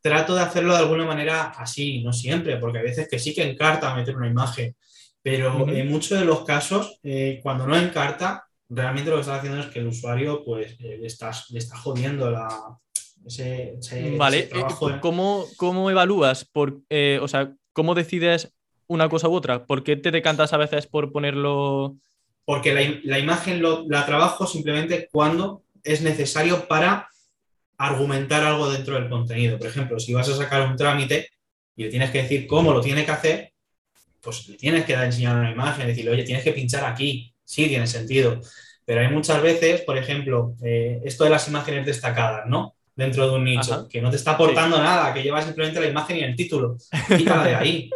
trato de hacerlo de alguna manera así, no siempre, porque a veces que sí que encarta meter una imagen, pero en muchos de los casos, eh, cuando no encarta, realmente lo que estás haciendo es que el usuario pues eh, le, estás, le está jodiendo la, ese, vale, eh, ¿Cómo, evalúas? Por, o sea, ¿cómo decides una cosa u otra? ¿Por qué te decantas a veces por ponerlo...? Porque la, la imagen lo, la trabajo simplemente cuando es necesario para argumentar algo dentro del contenido. Por ejemplo, si vas a sacar un trámite y le tienes que decir cómo lo tiene que hacer, pues le tienes que dar enseñar una imagen, decirle, oye, tienes que pinchar aquí. Sí, tiene sentido. Pero hay muchas veces, por ejemplo, eh, esto de las imágenes destacadas, ¿no? Dentro de un nicho, que no te está aportando nada, que lleva simplemente la imagen y el título. Quítala de ahí.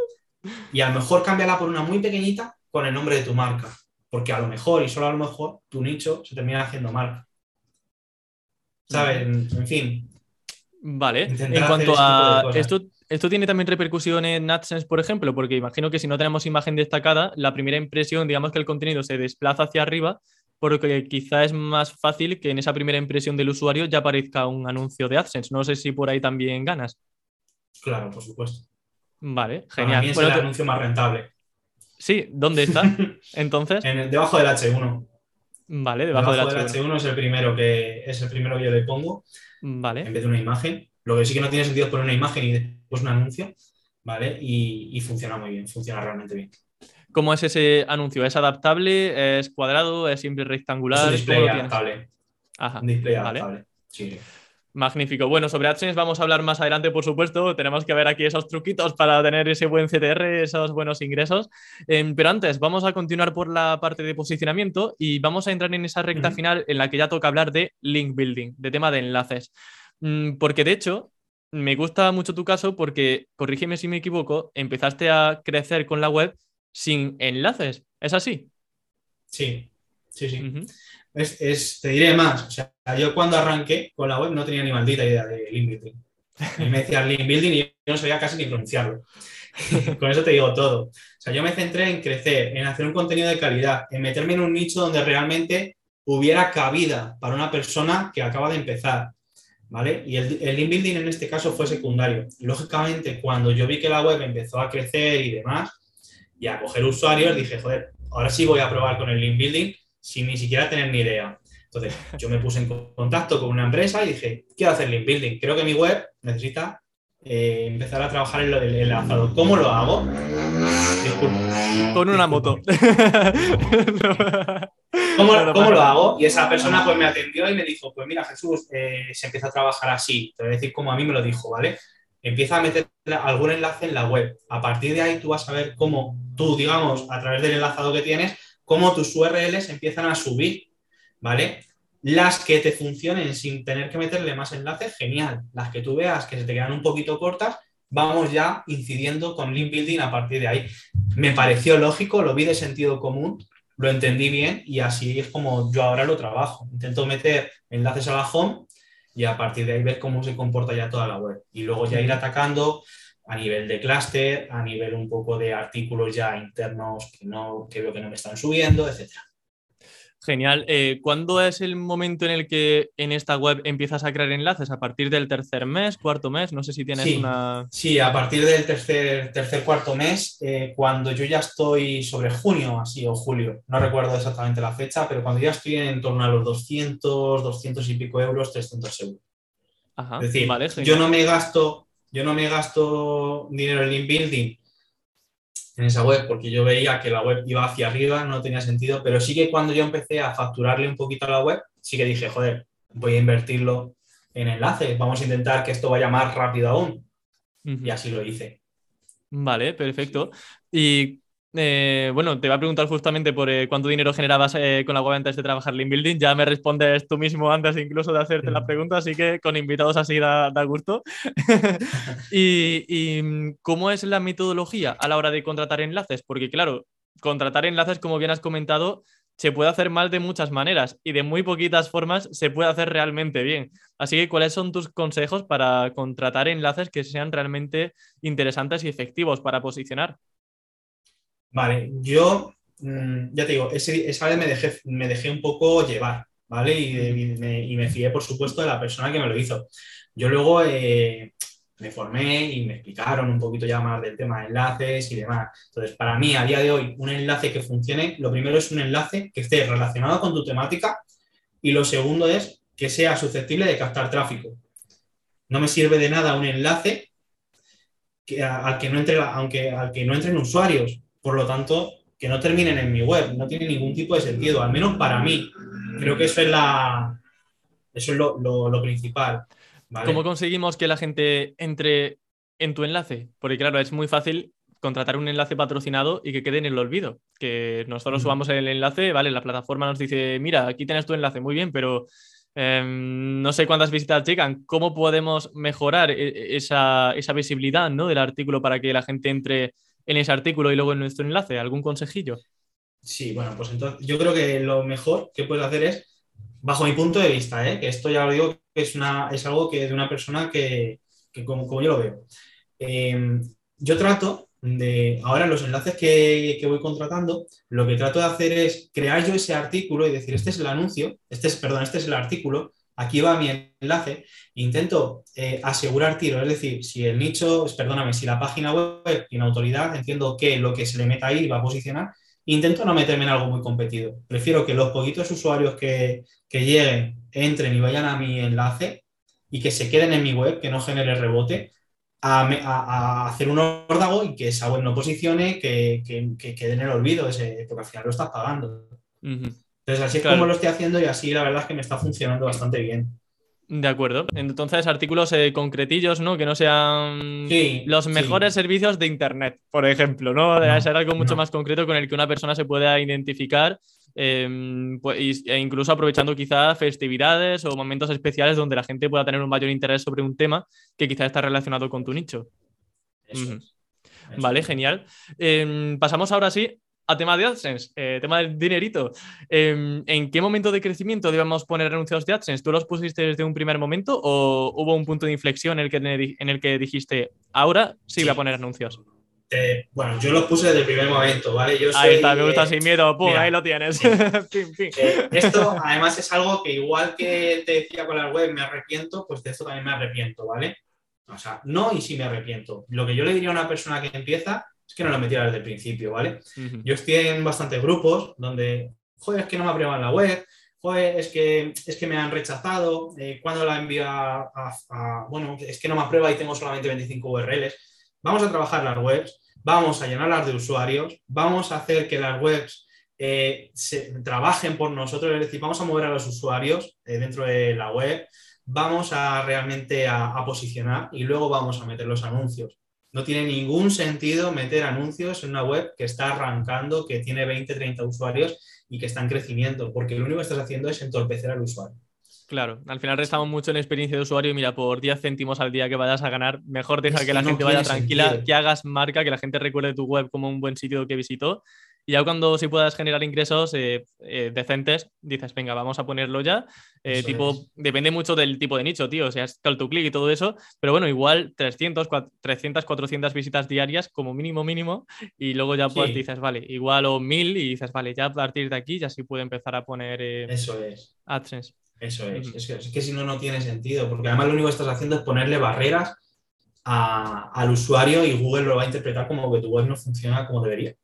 Y a lo mejor cámbiala por una muy pequeñita con el nombre de tu marca porque a lo mejor y solo a lo mejor tu nicho se termina haciendo mal. ¿Sabes? En, fin. Vale. En cuanto a esto, esto tiene también repercusión en AdSense, por ejemplo, porque imagino que si no tenemos imagen destacada, la primera impresión, digamos que el contenido se desplaza hacia arriba, porque quizá es más fácil que en esa primera impresión del usuario ya aparezca un anuncio de AdSense. No sé si por ahí también ganas. Claro, por supuesto. Vale, genial. es el anuncio más rentable. Sí, ¿dónde está? Entonces. debajo del H1. Vale, debajo, del, H1. es el primero que es el primero que yo le pongo. Vale. En vez de una imagen. Lo que sí que no tiene sentido es poner una imagen y después un anuncio. ¿Vale? Y, funciona muy bien, funciona realmente bien. ¿Cómo es ese anuncio? ¿Es adaptable? ¿Es cuadrado? ¿Es simple rectangular? Es un display adaptable. Ajá. Un display adaptable. Sí. Magnífico. Bueno, sobre AdSense vamos a hablar más adelante, por supuesto. Tenemos que ver aquí esos truquitos para tener ese buen CTR, esos buenos ingresos. Em, pero antes, vamos a continuar por la parte de posicionamiento y vamos a entrar en esa recta final en la que ya toca hablar de link building, de tema de enlaces. Mm, porque de hecho, me gusta mucho tu caso porque, corrígeme si me equivoco, empezaste a crecer con la web sin enlaces. ¿Es así? Sí, sí, sí. Es, te diré más, o sea, yo cuando arranqué con la web no tenía ni maldita idea de link building. Y me decía link building y yo no sabía casi ni pronunciarlo. con eso te digo todo. O sea, yo me centré en crecer, en hacer un contenido de calidad, en meterme en un nicho donde realmente hubiera cabida para una persona que acaba de empezar. ¿Vale? Y el, el link building en este caso fue secundario. Lógicamente, cuando yo vi que la web empezó a crecer y demás, y a coger usuarios, dije, joder, ahora sí voy a probar con el link building sin ni siquiera tener ni idea. Entonces, yo me puse en contacto con una empresa y dije, quiero hacer link building. Creo que mi web necesita eh, empezar a trabajar en el enlazado. ¿Cómo lo hago? Con una moto. ¿Cómo, lo hago? Y esa persona pues me atendió y me dijo, pues mira Jesús, eh, se empieza a trabajar así. Te voy a decir como a mí me lo dijo, ¿vale? Empieza a meter algún enlace en la web. A partir de ahí tú vas a ver cómo tú, digamos, a través del enlazado que tienes, cómo tus URLs empiezan a subir, ¿vale? Las que te funcionen sin tener que meterle más enlaces, genial. Las que tú veas que se te quedan un poquito cortas, vamos ya incidiendo con link building a partir de ahí. Me pareció lógico, lo vi de sentido común, lo entendí bien y así es como yo ahora lo trabajo. Intento meter enlaces a la home y a partir de ahí ver cómo se comporta ya toda la web. Y luego ya ir atacando a nivel de clúster, a nivel un poco de artículos ya internos que, no, que veo que no me están subiendo, etcétera. Genial. Eh, ¿Cuándo es el momento en el que en esta web empiezas a crear enlaces? ¿A partir del tercer mes, cuarto mes? No sé si tienes una. Sí, a partir del tercer, tercer cuarto mes, eh, cuando yo ya estoy sobre junio, así, o julio, no recuerdo exactamente la fecha, pero cuando ya estoy en torno a los 200, 200 y pico euros, 300 euros. Ajá, es decir, yo no me gasto yo no me gasto dinero en link building en esa web porque yo veía que la web iba hacia arriba, no tenía sentido, pero sí que cuando yo empecé a facturarle un poquito a la web, sí que dije, joder, voy a invertirlo en enlaces, vamos a intentar que esto vaya más rápido aún. Y así lo hice. Vale, perfecto. ¿Y eh, bueno, te iba a preguntar justamente por eh, cuánto dinero generabas eh, con la web antes de trabajar Link Building. Ya me respondes tú mismo antes incluso de hacerte la pregunta, así que con invitados así da, gusto. y, mm, cómo es la metodología a la hora de contratar enlaces? Porque claro, contratar enlaces, como bien has comentado, se puede hacer mal de muchas maneras y de muy poquitas formas se puede hacer realmente bien. Así que, ¿cuáles son tus consejos para contratar enlaces que sean realmente interesantes y efectivos para posicionar? Vale, yo, mm, ya te digo, esa vez me dejé, me dejé un poco llevar, ¿vale? Y, me, fié, por supuesto, de la persona que me lo hizo. Yo luego eh, me formé y me explicaron un poquito ya más del tema de enlaces y demás. Entonces, para mí, a día de hoy, un enlace que funcione, lo primero es un enlace que esté relacionado con tu temática y lo segundo es que sea susceptible de captar tráfico. No me sirve de nada un enlace que, al, que no entre, aunque, al que no entren usuarios, por lo tanto, que no terminen en mi web, no tiene ningún tipo de sentido, al menos para mí. Creo que eso es, la, eso es lo, principal. ¿Cómo conseguimos que la gente entre en tu enlace? Porque claro, es muy fácil contratar un enlace patrocinado y que quede en el olvido. Que nosotros subamos el enlace, vale, la plataforma nos dice, mira, aquí tienes tu enlace, muy bien, pero em, no sé cuántas visitas llegan. ¿Cómo podemos mejorar e, e, esa, esa visibilidad ¿no? del artículo para que la gente entre en ese artículo y luego en nuestro enlace? ¿Algún consejillo? Sí, bueno, pues entonces yo creo que lo mejor que puedes hacer es, bajo mi punto de vista, ¿eh? que esto ya lo digo, que es, una, es algo que de una persona que, como, yo lo veo. Em, yo trato de, ahora los enlaces que, que, voy contratando, lo que trato de hacer es crear yo ese artículo y decir, este es el anuncio, este es, perdón, este es el artículo, aquí va mi enlace, intento eh, asegurar tiro, es decir, si el nicho, perdóname, si la página web tiene autoridad, entiendo que lo que se le meta ahí va a posicionar, intento no meterme en algo muy competido. Prefiero que los poquitos usuarios que, lleguen, entren y vayan a mi enlace y que se queden en mi web, que no genere rebote, a, hacer un órdago y que esa web no posicione, que, quede en el olvido, ese, porque al final lo estás pagando. Entonces, así es como lo estoy haciendo y así la verdad es que me está funcionando bastante bien. De acuerdo. Entonces, artículos eh, concretillos, ¿no? Que no sean los mejores servicios de Internet, por ejemplo, ¿no? Debe ser algo mucho más concreto con el que una persona se pueda identificar, em, pues, e incluso aprovechando quizás festividades o momentos especiales donde la gente pueda tener un mayor interés sobre un tema que quizás está relacionado con tu nicho. Vale, genial. Em, pasamos ahora sí a tema de AdSense, eh, tema del dinerito. Em, ¿En qué momento de crecimiento debemos poner anuncios de AdSense? ¿Tú los pusiste desde un primer momento o hubo un punto de inflexión en el que, en el que dijiste, ahora sí, voy a poner anuncios? bueno, yo los puse desde el primer momento, ¿vale? Yo ahí está, me gusta sin miedo, pum, ahí lo tienes. Eh, esto además es algo que igual que te decía con la web, me arrepiento, pues de esto también me arrepiento, ¿vale? O sea, no y sí me arrepiento. Lo que yo le diría a una persona que empieza es que no lo metiera desde el principio, ¿vale? Yo estoy en bastantes grupos donde, joder, es que no me aprueban la web, joder, es que, es que me han rechazado, eh, cuando la envío a, bueno, es que no me aprueba y tengo solamente 25 URLs. Vamos a trabajar las webs, vamos a llenarlas de usuarios, vamos a hacer que las webs eh, se, trabajen por nosotros, es decir, vamos a mover a los usuarios eh, dentro de la web, vamos a realmente a, posicionar y luego vamos a meter los anuncios. No tiene ningún sentido meter anuncios en una web que está arrancando, que tiene 20, 30 usuarios y que está en crecimiento, porque lo único que estás haciendo es entorpecer al usuario. Claro, al final restamos mucho en la experiencia de usuario y mira, por 10 céntimos al día que vayas a ganar, mejor deja que, la gente vaya tranquila, que hagas marca, que la gente recuerde tu web como un buen sitio que visitó y ya cuando sí puedas generar ingresos eh, eh, decentes, dices, venga, vamos a ponerlo ya. Eh, tipo, depende mucho del tipo de nicho, tío, o sea, es call to click y todo eso, pero bueno, igual 300, 300, 400 visitas diarias como mínimo, mínimo, y luego ya pues dices, vale, igual o 1000 y dices, vale, ya a partir de aquí ya sí puedo empezar a poner eso es. AdSense. Eso es. es, que, si no, no tiene sentido, porque además lo único que estás haciendo es ponerle barreras al usuario y Google lo va a interpretar como que tu web no funciona como debería.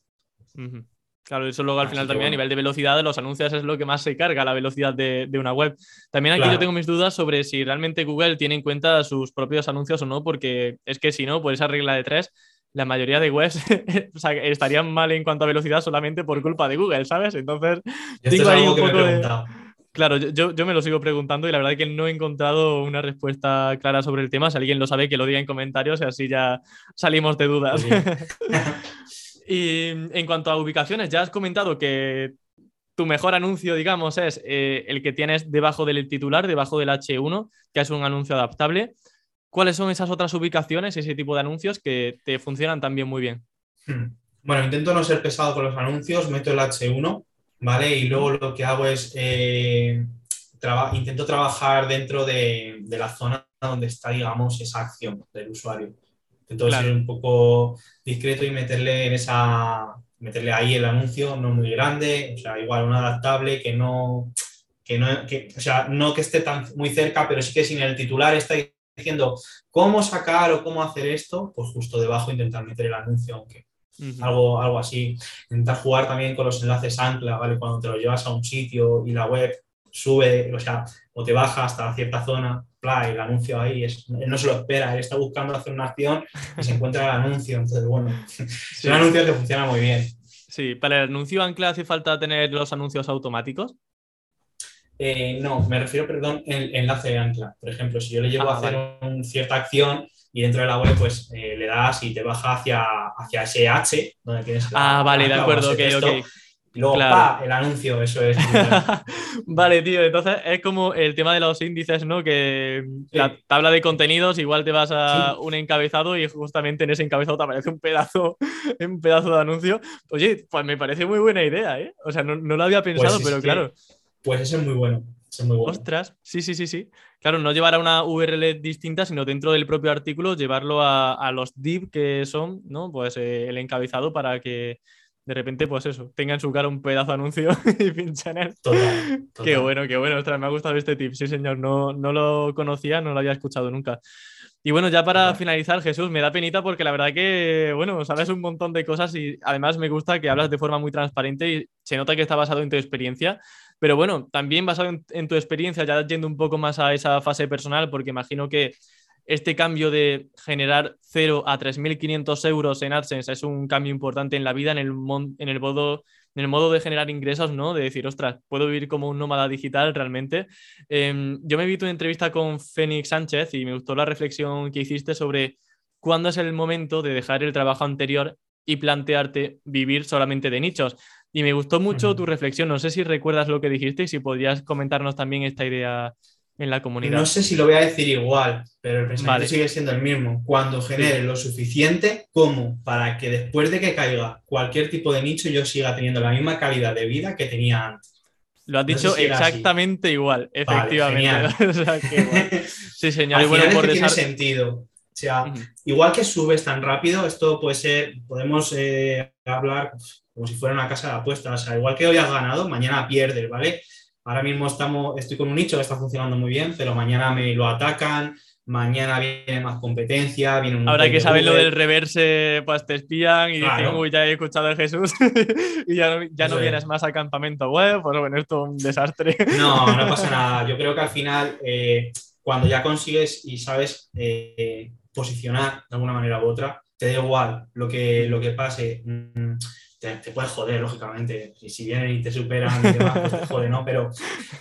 Claro, eso luego al final también a nivel de velocidad de los anuncios es lo que más se carga, la velocidad de, una web. También aquí yo tengo mis dudas sobre si realmente Google tiene en cuenta sus propios anuncios o no, porque es que si no, por esa regla de tres, la mayoría de webs estarían mal en cuanto a velocidad solamente por culpa de Google, ¿sabes? Entonces, digo ahí un poco de... Claro, yo, yo, me lo sigo preguntando y la verdad es que no he encontrado una respuesta clara sobre el tema. Si alguien lo sabe, que lo diga en comentarios y así ya salimos de dudas. y en cuanto a ubicaciones, ya has comentado que tu mejor anuncio, digamos, es eh, el que tienes debajo del titular, debajo del H1, que es un anuncio adaptable. ¿Cuáles son esas otras ubicaciones, ese tipo de anuncios que te funcionan también muy bien? Hmm. Bueno, intento no ser pesado con los anuncios, meto el H1, ¿vale? Y luego lo que hago es, eh, intento trabajar dentro de, la zona donde está, digamos, esa acción del usuario. Intento ser un poco discreto y meterle en esa, meterle ahí el anuncio, no muy grande, o sea, igual un adaptable que no, que no, que, o sea, no que esté tan muy cerca, pero sí que sin el titular está diciendo cómo sacar o cómo hacer esto, pues justo debajo intentar meter el anuncio, aunque algo, algo así. Intentar jugar también con los enlaces ancla, ¿vale? Cuando te lo llevas a un sitio y la web sube, o sea, o te baja hasta cierta zona, y el anuncio ahí, es, él no se lo espera, él está buscando hacer una acción y se encuentra el anuncio. Entonces, bueno, es un anuncio que funciona muy bien. Sí, para el anuncio ancla hace falta tener los anuncios automáticos. Eh, no, me refiero, perdón, el enlace de ancla. Por ejemplo, si yo le llevo a ah, hacer una cierta acción y dentro de la web, pues eh, le das y te baja hacia, hacia ese H donde tienes Ah, vale, de acuerdo, ok, ok. Y luego, pa, el anuncio, eso es. Vale, tío, entonces es como el tema de los índices, ¿no? Que la tabla de contenidos, igual te vas a un encabezado y justamente en ese encabezado te aparece un pedazo, un pedazo de anuncio. Oye, pues me parece muy buena idea, ¿eh? O sea, no, lo había pues pensado, pero claro. Pues ese es muy bueno. Ostras, sí, sí, sí, sí. Claro, no llevar a una URL distinta, sino dentro del propio artículo llevarlo a, los div que son, ¿no? Pues eh, el encabezado para que de repente, pues eso, tenga en su cara un pedazo de anuncio y pinchan en él. Qué bueno, qué bueno. Ostras, me ha gustado este tip. Sí, señor, no, no lo conocía, no lo había escuchado nunca. Y bueno, ya para finalizar, Jesús, me da penita porque la verdad que, bueno, sabes un montón de cosas y además me gusta que hablas de forma muy transparente y se nota que está basado en tu experiencia. Pero bueno, también basado en, tu experiencia, ya yendo un poco más a esa fase personal, porque imagino que este cambio de generar 0 a 3.500 euros en AdSense es un cambio importante en la vida, en el, en el modo en el modo de generar ingresos, ¿no? De decir, ostras, puedo vivir como un nómada digital realmente. Em, yo me vi tu entrevista con Fénix Sánchez y me gustó la reflexión que hiciste sobre cuándo es el momento de dejar el trabajo anterior y plantearte vivir solamente de nichos. Y me gustó mucho tu reflexión. No sé si recuerdas lo que dijiste y si podrías comentarnos también esta idea en la comunidad. No sé si lo voy a decir igual, pero el pensamiento sigue siendo el mismo. Cuando genere lo suficiente como para que después de que caiga cualquier tipo de nicho yo siga teniendo la misma calidad de vida que tenía antes. Lo has dicho exactamente igual, efectivamente. Sí, señor. y bueno, por tiene sentido. O sea, igual que subes tan rápido, esto puede ser, podemos eh, hablar como si fuera una casa de apuestas. O sea, igual que hoy has ganado, mañana pierdes, ¿vale? Ahora mismo estamos, estoy con un nicho que está funcionando muy bien, pero mañana me lo atacan, mañana viene más competencia, viene un Ahora que sabes lo del reverse, pues te espían y dicen, uy, ya he escuchado de Jesús y ya, no, ya no vienes más al campamento web, pues bueno, esto es un desastre. No, no pasa nada. Yo creo que al final, eh, cuando ya consigues y sabes eh, posicionar de alguna manera u otra, te da igual lo que, lo que pase. Mm, te, puedes joder, lógicamente. Y si vienen y te superan y demás, pues te jode, ¿no? Pero,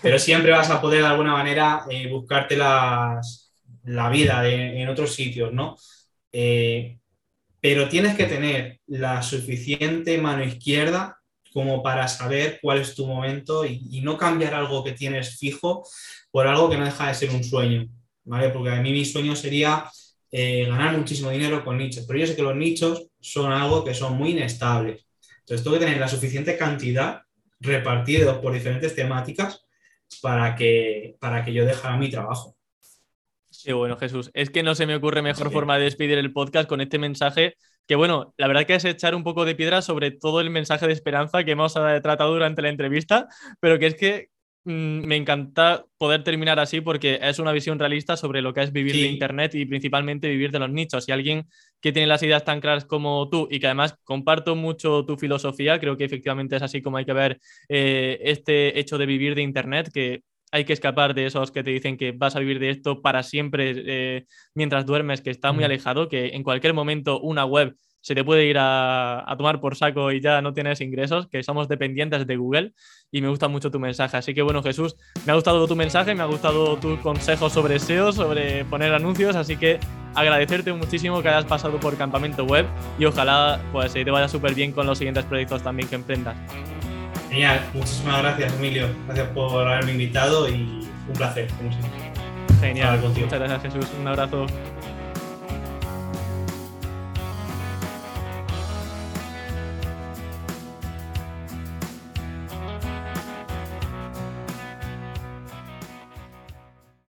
pero siempre vas a poder de alguna manera eh, buscarte las, la vida en otros sitios, ¿no? Eh, pero tienes que tener la suficiente mano izquierda como para saber cuál es tu momento y, no cambiar algo que tienes fijo por algo que no deja de ser un sueño, ¿vale? Porque a mí mi sueño sería eh, ganar muchísimo dinero con nichos, pero yo sé que los nichos son algo que son muy inestables. Entonces, tengo que tener la suficiente cantidad repartidos por diferentes temáticas para que, para que yo dejara mi trabajo. Sí, bueno, Jesús. Es que no se me ocurre mejor forma de despedir el podcast con este mensaje que, bueno, la verdad que es echar un poco de piedra sobre todo el mensaje de esperanza que hemos tratado durante la entrevista, pero que es que me encanta poder terminar así porque es una visión realista sobre lo que es vivir de Internet y principalmente vivir de los nichos. Y alguien que tiene las ideas tan claras como tú y que además comparto mucho tu filosofía, creo que efectivamente es así como hay que ver eh, este hecho de vivir de Internet, que hay que escapar de esos que te dicen que vas a vivir de esto para siempre eh, mientras duermes, que está muy alejado, que en cualquier momento una web se te puede ir a, tomar por saco y ya no tienes ingresos, que somos dependientes de Google y me gusta mucho tu mensaje. Así que bueno, Jesús, me ha gustado tu mensaje, me ha gustado tus consejos sobre SEO, sobre poner anuncios, así que agradecerte muchísimo que hayas pasado por Campamento Web y ojalá pues te vaya súper bien con los siguientes proyectos también que emprendas. Genial, muchísimas gracias Emilio, gracias por haberme invitado y un placer, como Genial, muchas gracias Jesús, un abrazo.